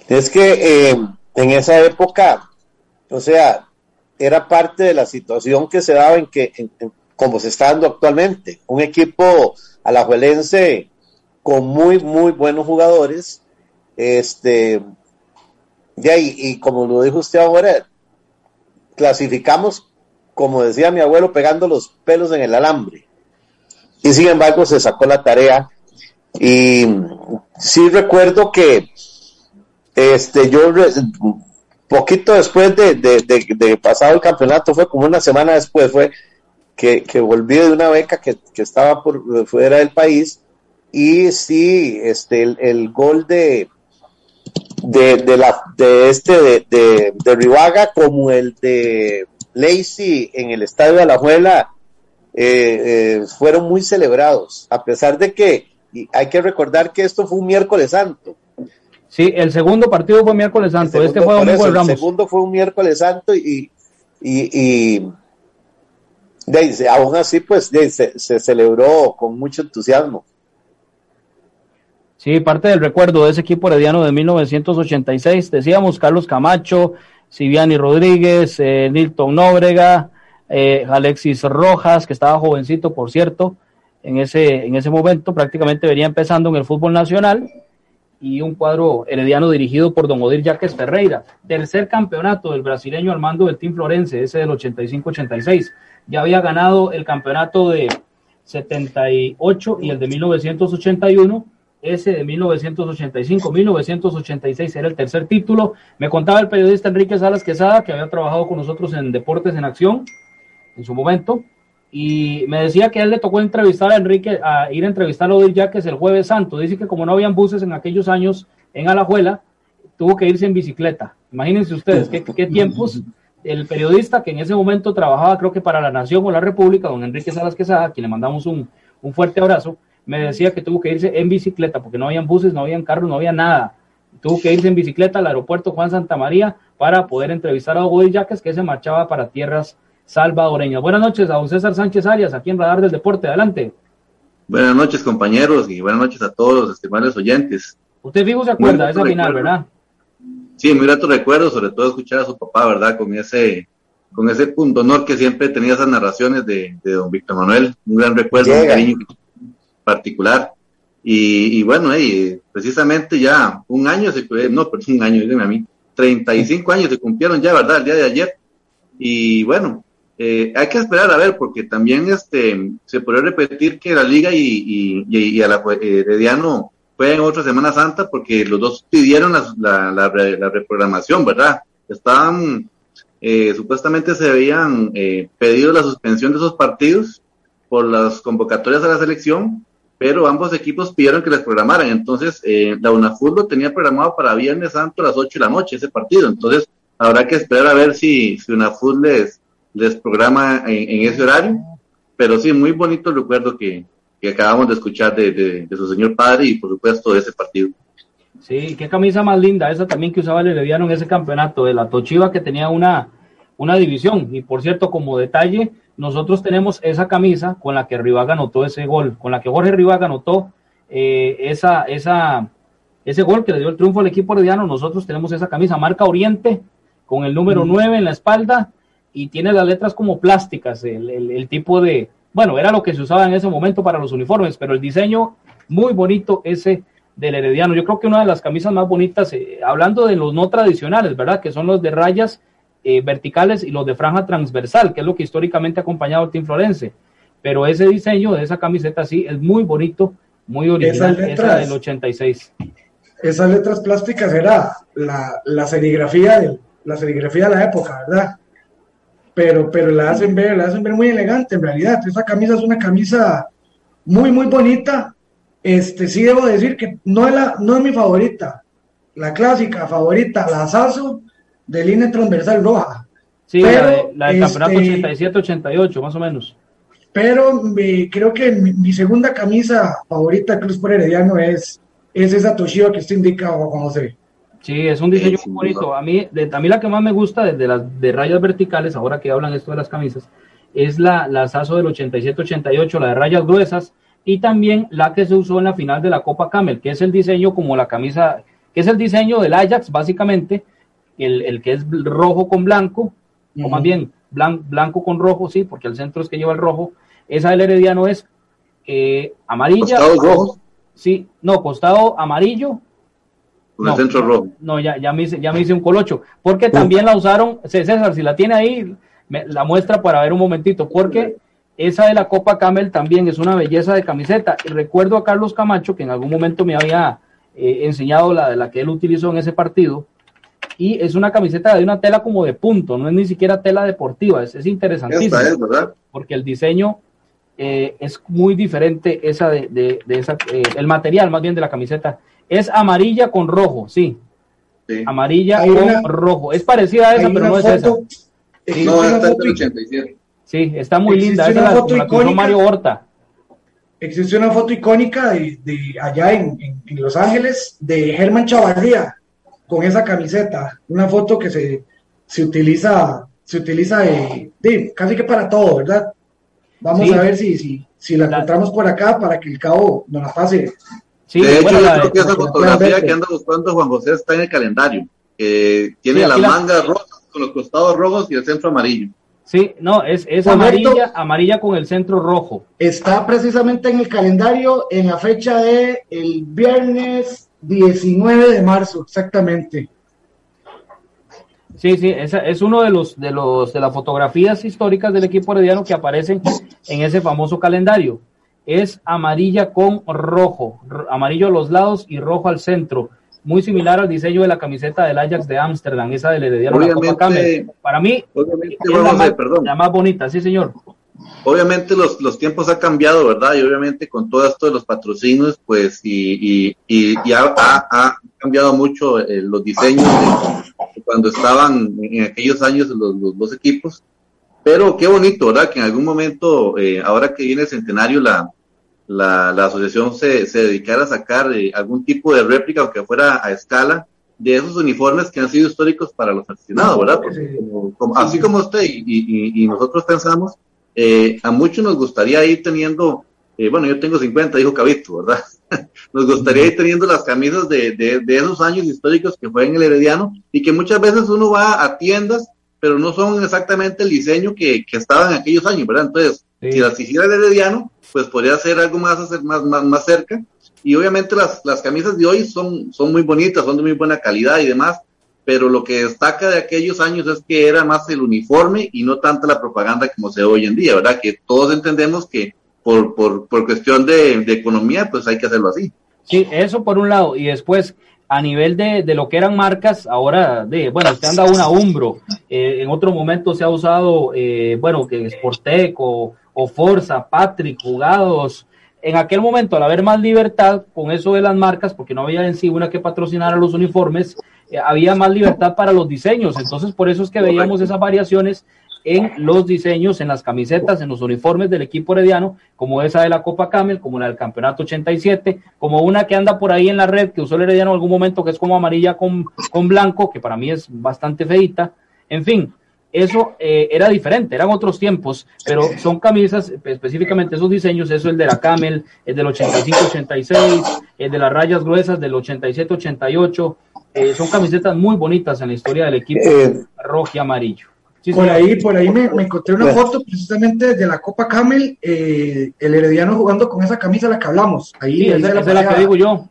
Speaker 6: Es que eh, en esa época, o sea, era parte de la situación que se daba en que, en, como se está dando actualmente, un equipo alajuelense con muy, muy buenos jugadores, este, y, ahí, y como lo dijo usted ahora, clasificamos, como decía mi abuelo, pegando los pelos en el alambre. Y sin embargo se sacó la tarea. Y sí recuerdo que este, yo poquito después de, de, de, pasado el campeonato, fue como una semana después, fue que, que volví de una beca que, que, estaba por fuera del país y sí, este, el, gol de, de, de, la, de este de, de, de Rivaga como el de Lacey en el estadio de Alajuela eh, eh, fueron muy celebrados, a pesar de que hay que recordar que esto fue un miércoles santo.
Speaker 3: Sí, el segundo partido fue miércoles santo, este fue domingo
Speaker 6: de Ramos. El segundo fue un miércoles santo y, y, y de, aún así pues de, se, se celebró con mucho entusiasmo.
Speaker 3: Sí, parte del recuerdo de ese equipo herediano de 1986, decíamos Carlos Camacho, Siviani Rodríguez, eh, Nilton Nóbrega, eh, Alexis Rojas, que estaba jovencito, por cierto, en ese, en ese momento prácticamente venía empezando en el fútbol nacional, y un cuadro herediano dirigido por don Odir Jaques Ferreira. Tercer campeonato del brasileño al mando del Team Florense, ese del 85-86. Ya había ganado el campeonato de 78 y el de 1981 ese de 1985, 1986 era el tercer título. Me contaba el periodista Enrique Salas Quesada, que había trabajado con nosotros en Deportes en Acción en su momento, y me decía que a él le tocó entrevistar a Enrique, a ir a entrevistar a Odil Yaques el jueves santo. Dice que como no habían buses en aquellos años en Alajuela, tuvo que irse en bicicleta. Imagínense ustedes qué, tiempos. El periodista que en ese momento trabajaba, creo que para La Nación o La República, don Enrique Salas Quesada, a quien le mandamos un, un fuerte abrazo, me decía que tuvo que irse en bicicleta porque no habían buses, no habían carros, no había nada. Tuvo que irse en bicicleta al aeropuerto Juan Santa María para poder entrevistar a Hugo Yaques que se marchaba para tierras salvadoreñas. Buenas noches a don César Sánchez Arias, aquí en Radar del Deporte. Adelante.
Speaker 11: Buenas noches, compañeros, y buenas noches a todos los estimados oyentes.
Speaker 3: Usted fijo se acuerda de esa final, ¿verdad?
Speaker 11: Sí, muy grato recuerdo, sobre todo escuchar a su papá, ¿verdad? Con ese con ese punto honor que siempre tenía esas narraciones de, de don Víctor Manuel. Un gran recuerdo, Llega. un cariño particular. Y, y bueno, y precisamente ya un año, se, no, pero un año, díganme a mí, 35 años se cumplieron ya, ¿verdad? El día de ayer. Y bueno, eh, hay que esperar a ver, porque también este se podría repetir que la Liga y, y, y a la eh, Herediano jueguen otra Semana Santa, porque los dos pidieron la, la, la, la reprogramación, ¿verdad? Estaban, eh, supuestamente se habían eh, pedido la suspensión de esos partidos por las convocatorias a la selección, pero ambos equipos pidieron que les programaran. Entonces, eh, la UNAFUT lo tenía programado para Viernes Santo a las 8 de la noche, ese partido. Entonces, habrá que esperar a ver si, si UNAFUT les, les programa en, en ese horario. pero sí, muy bonito el recuerdo que, que acabamos de escuchar de, de, su señor padre y por supuesto de ese partido.
Speaker 3: Sí, qué camisa más linda, esa también que usaba el Herediano en ese campeonato, de la Tochiva que tenía una, una división. Y por cierto, como detalle, nosotros tenemos esa camisa con la que Rivaga anotó ese gol, con la que Jorge Rivaga anotó eh, esa, esa, ese gol que le dio el triunfo al equipo herediano. Nosotros tenemos esa camisa, marca Oriente, con el número 9 en la espalda y tiene las letras como plásticas, el, el tipo de, bueno, era lo que se usaba en ese momento para los uniformes, pero el diseño muy bonito ese del Herediano. Yo creo que una de las camisas más bonitas, eh, hablando de los no tradicionales, ¿verdad? Que son los de rayas eh, verticales y los de franja transversal, que es lo que históricamente ha acompañado al Team Florense. Pero ese diseño de esa camiseta sí es muy bonito, muy original, esa del 86.
Speaker 2: Esas letras plásticas era la, la serigrafía de la serigrafía de la época, ¿verdad? Pero, pero la hacen ver, la hacen ver muy elegante en realidad. Esa camisa es una camisa muy, muy bonita. Este, sí debo decir que no es, la, no es mi favorita. La clásica favorita, la Sasso de línea transversal roja.
Speaker 3: Sí, pero, la, del campeonato 87-88, este, más o menos.
Speaker 2: Pero creo que mi, segunda camisa favorita Cruz por Herediano es, es esa Toshiba que usted indica, Juan José.
Speaker 3: Sí, es un diseño muy bonito. A mí, de, a mí la que más me gusta de las de rayas verticales, ahora que hablan esto de las camisas, es la, la Saso del 87-88, la de rayas gruesas, y también la que se usó en la final de la Copa Camel, que es el diseño como la camisa, que es el diseño del Ajax, básicamente, el, el que es rojo con blanco, o más bien blanco con rojo, sí, porque el centro es que lleva el rojo. Esa del Herediano es eh, amarilla.
Speaker 11: ¿Costado rojo?
Speaker 3: Sí, no, costado amarillo,
Speaker 11: con no, el centro rojo.
Speaker 3: No, ya, ya, me hice, ya me hice un colocho. Porque también la usaron, César, si la tiene ahí, la muestra para ver un momentito, porque esa de la Copa Camel también es una belleza de camiseta. Y recuerdo a Carlos Camacho, que en algún momento me había eh, enseñado la de la que él utilizó en ese partido, y es una camiseta de una tela como de punto, no es ni siquiera tela deportiva, es, es interesantísimo. Porque el diseño eh, es muy diferente esa de, de, esa, eh, el material más bien de la camiseta es amarilla con rojo, sí. Amarilla con rojo. Es parecida a esa, pero no es esa.
Speaker 11: no, esta es 87.
Speaker 3: Sí, está muy linda. Esa la, la Mario Horta.
Speaker 2: Existe una foto icónica de, allá en, Los Ángeles de Germán Chavarría con esa camiseta. Una foto que se, se utiliza, se utiliza de, casi que para todo, ¿verdad? Vamos a ver si, si, si la, encontramos por acá para que el cabo nos la pase
Speaker 11: de hecho, yo creo que esa fotografía que anda buscando Juan José está en el calendario. que tiene las mangas rojas con los costados rojos y el centro amarillo.
Speaker 3: Sí, no, es, es amarilla, amarilla con el centro rojo.
Speaker 2: Está precisamente en el calendario en la fecha de el viernes 19 de marzo, exactamente.
Speaker 3: Sí, sí, esa es uno de los de los de las fotografías históricas del equipo herediano que aparecen en ese famoso calendario es amarilla con rojo, amarillo a los lados y rojo al centro, muy similar al diseño de la camiseta del Ajax de Ámsterdam, esa del Herediano la Copa Para mí, es la, más, la, más, bonita, sí señor.
Speaker 11: Obviamente los, los tiempos han cambiado, ¿verdad? Y obviamente con todo esto de los patrocinios, pues, y, y, y, ha, ha, cambiado mucho eh, los diseños de, cuando estaban en aquellos años los, los dos equipos. Pero qué bonito, ¿verdad? Que en algún momento, eh, ahora que viene el centenario, la, la, la asociación se, se, dedicara a sacar eh, algún tipo de réplica, aunque fuera a escala, de esos uniformes que han sido históricos para los aficionados, ¿verdad? así como usted y, y, y nosotros pensamos, eh, a muchos nos gustaría ir teniendo, eh, bueno, yo tengo 50, dijo Cabito, ¿verdad? nos gustaría ir teniendo las camisas de, de, de, esos años históricos que fue en el Herediano y que muchas veces uno va a tiendas, pero no son exactamente el diseño que, que estaba en aquellos años, ¿verdad? Entonces, si las hiciera el Herediano, pues podría ser algo más, más, más, más cerca. Y obviamente las, las camisas de hoy son, son muy bonitas, son de muy buena calidad y demás, pero lo que destaca de aquellos años es que era más el uniforme y no tanta la propaganda como se ve hoy en día, ¿verdad? Que todos entendemos que por, por, por cuestión de, de economía, pues hay que hacerlo así.
Speaker 3: Sí, eso por un lado. Y después, a nivel de, de, lo que eran marcas, ahora, de, bueno, usted anda una Umbro, eh, en otro momento se ha usado, eh, bueno, que Sportec o, o Forza, Patrick, jugados. En aquel momento, al haber más libertad con eso de las marcas, porque no había en sí una que patrocinara los uniformes, eh, había más libertad para los diseños. Entonces, por eso es que veíamos esas variaciones en los diseños, en las camisetas, en los uniformes del equipo herediano, como esa de la Copa Camel, como la del Campeonato 87, como una que anda por ahí en la red que usó el herediano en algún momento, que es como amarilla con, con blanco, que para mí es bastante feita. En fin, eso eh, era diferente, eran otros tiempos, pero son camisas, específicamente esos diseños, eso el de la Camel, el del 85-86, el de las rayas gruesas del 87-88, eh, son camisetas muy bonitas en la historia del equipo
Speaker 2: Eh,
Speaker 3: rojo y amarillo. Sí,
Speaker 2: por
Speaker 3: señor.
Speaker 2: ahí, por ahí me, me encontré una foto precisamente de la Copa Camel, eh, el Herediano jugando con esa camisa de la que hablamos. Ahí,
Speaker 3: Sí, esa,
Speaker 2: la
Speaker 3: esa es la
Speaker 2: pasé
Speaker 3: que
Speaker 2: a-
Speaker 3: digo yo.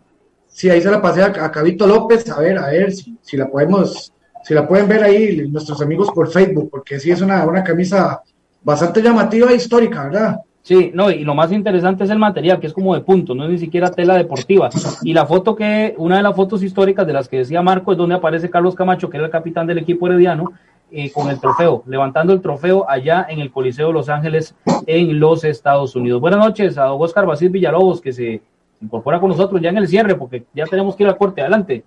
Speaker 2: Sí, ahí se la pasé a, a Cabito López, a ver, a ver si, si la podemos, si la pueden ver ahí nuestros amigos por Facebook, porque sí es una, una camisa bastante llamativa e histórica, ¿verdad?
Speaker 3: Sí, no, y lo más interesante es el material, que es como de punto, no es ni siquiera tela deportiva. Y la foto que, una de las fotos históricas de las que decía Marco, es donde aparece Carlos Camacho, que era el capitán del equipo herediano, eh, con el trofeo, levantando el trofeo allá en el Coliseo de Los Ángeles, en los Estados Unidos. Buenas noches a don Oscar Basil Villalobos, que se incorpora con nosotros ya en el cierre, porque ya tenemos que ir al corte. Adelante.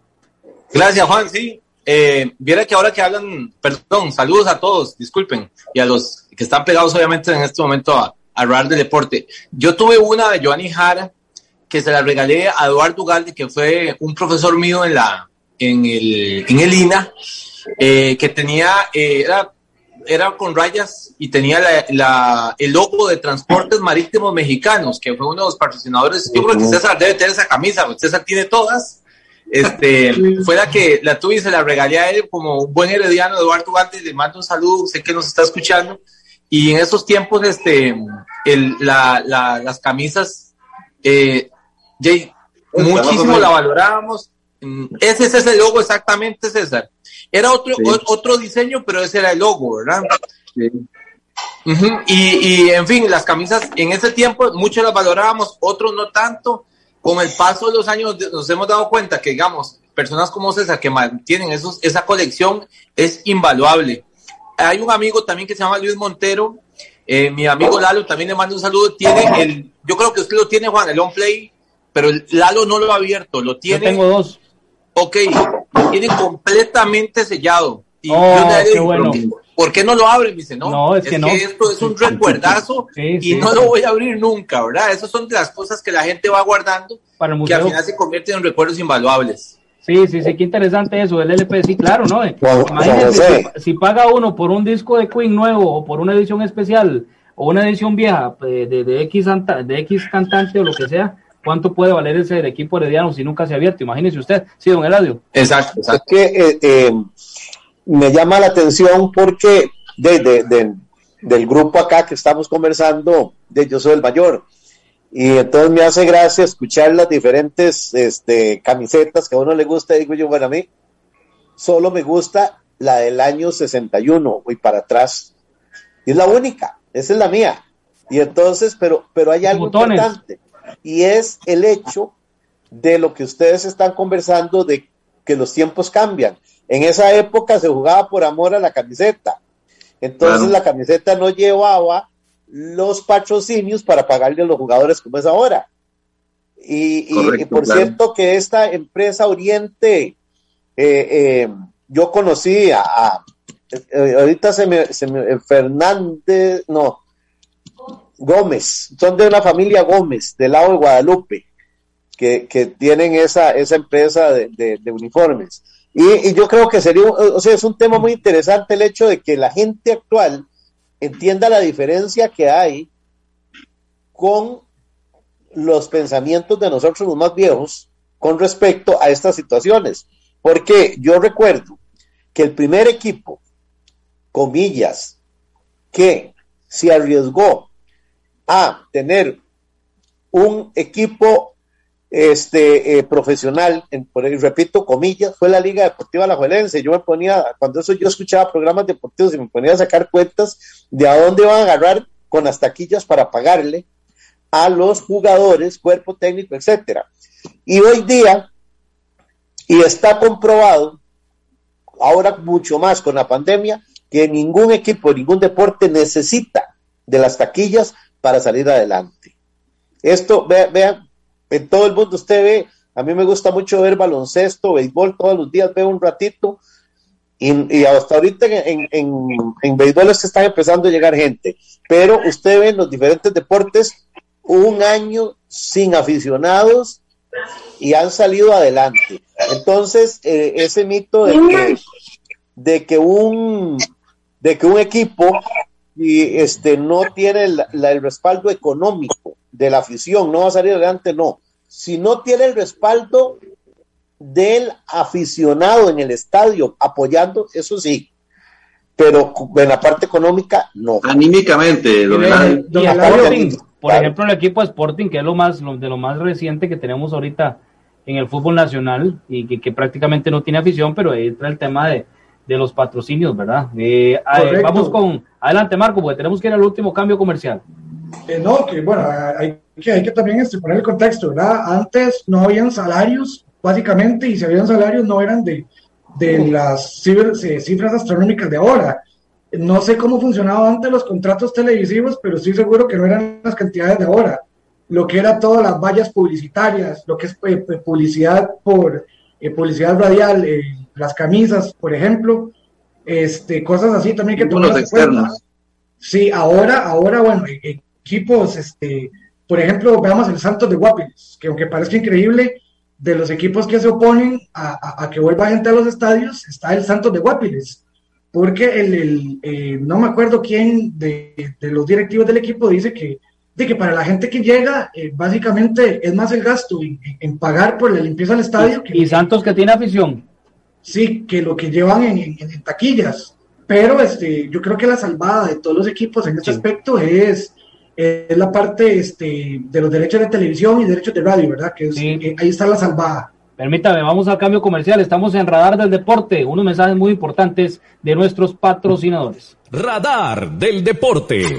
Speaker 12: Gracias, Juan. Sí, eh, viera que ahora que hablan, perdón, saludos a todos, disculpen, y a los que están pegados obviamente en este momento a, a hablar de deporte. Yo tuve una de Giovanni Jara que se la regalé a Eduardo Ugalde, que fue un profesor mío en la en el, en el INA, eh, que tenía, eh, era, era con rayas y tenía la, la- el logo de Transportes Marítimos Mexicanos, que fue uno de los patrocinadores. Yo creo que César debe tener esa camisa, César tiene todas. Este, fue la que la tuve y se la regalé a él como un buen herediano, Eduardo Ugalde, le mando un saludo, sé que nos está escuchando. Y en esos tiempos, este, el, la, la- las camisas, eh, Jay, muchísimo la valorábamos. Mm, Ese, ese es el logo exactamente, César. Era otro,
Speaker 11: Sí.
Speaker 12: o- otro diseño, pero ese era el logo, ¿verdad? Ujú, Y, y, en fin, las camisas en ese tiempo muchos las valorábamos, otros no tanto. Con el paso de los años nos hemos dado cuenta que, digamos, personas como César que mantienen esos, esa colección es invaluable. Hay un amigo también que se llama Luis Montero, eh, mi amigo Lalo también le mando un saludo. Tiene el, yo creo que usted lo tiene, Juan, el on play, pero el Lalo no lo ha abierto, lo
Speaker 3: Yo
Speaker 12: tiene.
Speaker 3: tengo dos.
Speaker 12: Ok, lo tiene completamente sellado. Y
Speaker 3: Oh,
Speaker 12: yo le
Speaker 3: qué bueno.
Speaker 12: ¿por qué- ¿por qué no lo abre? Me dice, no,
Speaker 3: No, es que no.
Speaker 12: esto es un recuerdazo
Speaker 3: Sí,
Speaker 12: y
Speaker 3: sí.
Speaker 12: no lo voy a abrir nunca, ¿verdad? Esas son de las cosas que la gente va guardando
Speaker 3: Para el
Speaker 12: que al
Speaker 3: museo.
Speaker 12: final se convierten en recuerdos invaluables.
Speaker 3: Sí, sí, sí, qué interesante eso, el LP, sí, claro, ¿no?
Speaker 6: Juan-
Speaker 3: Imagínense, si, si paga uno por un disco de Queen nuevo o por una edición especial o una edición vieja eh, de, de, X, anta- de X cantante o lo que sea, ¿cuánto puede valer ese del equipo herediano si nunca se ha abierto? Imagínese usted, sí, don Eladio.
Speaker 12: Exacto,
Speaker 6: Es que eh, eh, me llama la atención porque desde del grupo acá que estamos conversando, de yo soy el mayor, y entonces me hace gracia escuchar las diferentes este, camisetas que a uno le gusta, digo yo, bueno, a mí solo me gusta la del año 61 y para atrás, y es la única, esa es la mía, y entonces, pero, pero hay algo
Speaker 3: Botones.
Speaker 6: importante, y es el hecho de lo que ustedes están conversando de que los tiempos cambian. En esa época se jugaba por amor a la camiseta. Entonces
Speaker 11: Claro.
Speaker 6: la camiseta no llevaba los patrocinios para pagarle a los jugadores como es ahora. Y, y-
Speaker 11: Correcto,
Speaker 6: y por
Speaker 11: claro.
Speaker 6: cierto que esta empresa Oriente, eh, eh, yo conocí a, a- eh, ahorita se me, se me- Fernández, no, Gómez, son de una familia Gómez, del lado de Guadalupe, que, que tienen esa, esa empresa de, de- de uniformes. Y, yo creo que sería, o sea, es un tema muy interesante el hecho de que la gente actual entienda la diferencia que hay con los pensamientos de nosotros los más viejos con respecto a estas situaciones. Porque yo recuerdo que el primer equipo, comillas, que se arriesgó a tener un equipo este eh, profesional, en, por ahí, repito, comillas, fue la Liga Deportiva Alajuelense. Yo me ponía, cuando eso yo escuchaba programas deportivos y me ponía a sacar cuentas de a dónde van a agarrar con las taquillas para pagarle a los jugadores, cuerpo técnico, etcétera. Y hoy día, y está comprobado, ahora mucho más con la pandemia, que ningún equipo, ningún deporte necesita de las taquillas para salir adelante. Esto, vean, vean, en todo el mundo usted ve, a mí me gusta mucho ver baloncesto, béisbol, todos los días veo un ratito, Y, hasta ahorita en, en, béisbol se están empezando a llegar gente, pero usted ve en los diferentes deportes un año sin aficionados y han salido adelante. Entonces, eh, ese mito de que, de que un de que un equipo y este no tiene el, el respaldo económico de la afición, no va a salir adelante, no. Si no tiene el respaldo del aficionado en el estadio apoyando, eso sí, pero en la parte económica no.
Speaker 11: Anímicamente,
Speaker 3: por ejemplo, el equipo Sporting, que es lo más de lo más reciente que tenemos ahorita en el fútbol nacional y que, prácticamente no tiene afición, pero entra el tema de, los patrocinios, ¿verdad? Eh, vamos con, adelante Marco, porque tenemos que ir al último cambio comercial.
Speaker 2: Eh, no, que bueno, hay que, hay que también este, poner el contexto, ¿verdad? Antes no habían salarios básicamente, y si habían salarios no eran de, de las eh, cifras astronómicas de ahora. No sé cómo funcionaban antes los contratos televisivos, pero estoy seguro que no eran las cantidades de ahora. Lo que era todas las vallas publicitarias, lo que es eh, publicidad por eh, publicidad radial, las camisas, por ejemplo, este, cosas así también que
Speaker 11: los externos.
Speaker 2: Sí, ahora, ahora, bueno, equipos, este, por ejemplo, veamos el Santos de Guapiles, que aunque parezca increíble, de los equipos que se oponen a, que vuelva gente a los estadios está el Santos de Guapiles, porque el, eh, no me acuerdo quién de, los directivos del equipo dice que, de que para la gente que llega, eh, básicamente es más el gasto en, pagar por la limpieza del estadio.
Speaker 3: y Santos que tiene afición.
Speaker 2: Sí, que lo que llevan en, taquillas. Pero este, yo creo que la salvada de todos los equipos en este aspecto es es la parte este, de los derechos de televisión y derechos de radio, ¿verdad? Que eh, ahí está la salvada.
Speaker 3: Permítame, vamos al cambio comercial. Estamos en Radar del Deporte. Unos mensajes muy importantes de nuestros patrocinadores.
Speaker 1: Radar del Deporte.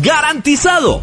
Speaker 1: ¡Garantizado!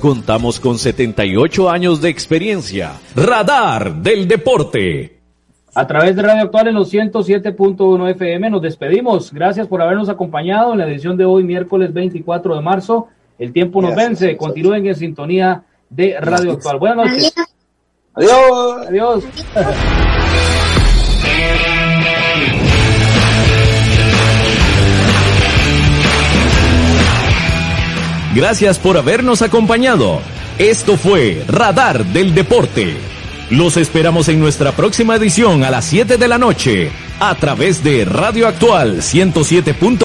Speaker 1: Contamos con 78 años de experiencia. Radar del Deporte.
Speaker 3: a través de Radio Actual en los 107.1 FM. Nos despedimos. Gracias por habernos acompañado en la edición de hoy, miércoles 24 de marzo. El tiempo nos vence. Continúen en sintonía de Radio Actual. Buenas noches.
Speaker 12: Adiós.
Speaker 3: Adiós.
Speaker 1: Gracias por habernos acompañado. Esto fue Radar del Deporte. Los esperamos en nuestra próxima edición a las 7 de la noche a través de Radio Actual 107.